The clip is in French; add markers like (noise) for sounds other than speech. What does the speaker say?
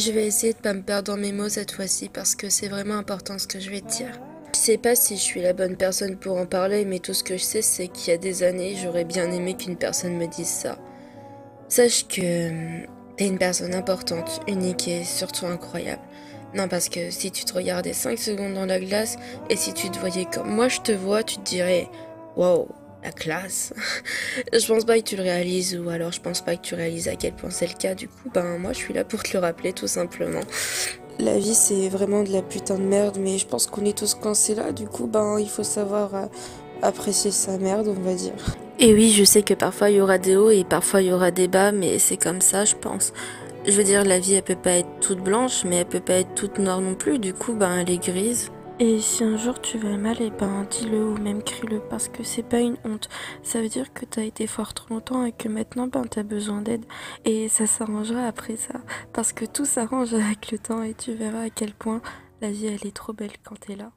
Je vais essayer de pas me perdre dans mes mots cette fois-ci parce que c'est vraiment important ce que je vais te dire. Je sais pas si je suis la bonne personne pour en parler, mais tout ce que je sais, c'est qu'il y a des années, j'aurais bien aimé qu'une personne me dise ça. Sache que hum, t'es une personne importante, unique et surtout incroyable. Non, parce que si tu te regardais 5 secondes dans la glace et si tu te voyais comme moi je te vois, tu te dirais Wow, la classe. (laughs) je pense pas que tu le réalises ou alors je pense pas que tu réalises à quel point c'est le cas. Du coup, ben moi je suis là pour te le rappeler tout simplement. La vie c'est vraiment de la putain de merde, mais je pense qu'on est tous coincés là. Du coup, ben il faut savoir euh, apprécier sa merde, on va dire. Et oui, je sais que parfois il y aura des hauts et parfois il y aura des bas, mais c'est comme ça, je pense. Je veux dire, la vie elle peut pas être toute blanche, mais elle peut pas être toute noire non plus. Du coup, ben elle est grise. Et si un jour tu vas mal, et ben dis-le ou même crie-le parce que c'est pas une honte. Ça veut dire que t'as été fort trop longtemps et que maintenant ben t'as besoin d'aide. Et ça s'arrangera après ça. Parce que tout s'arrange (laughs) avec le temps et tu verras à quel point la vie elle est trop belle quand t'es là.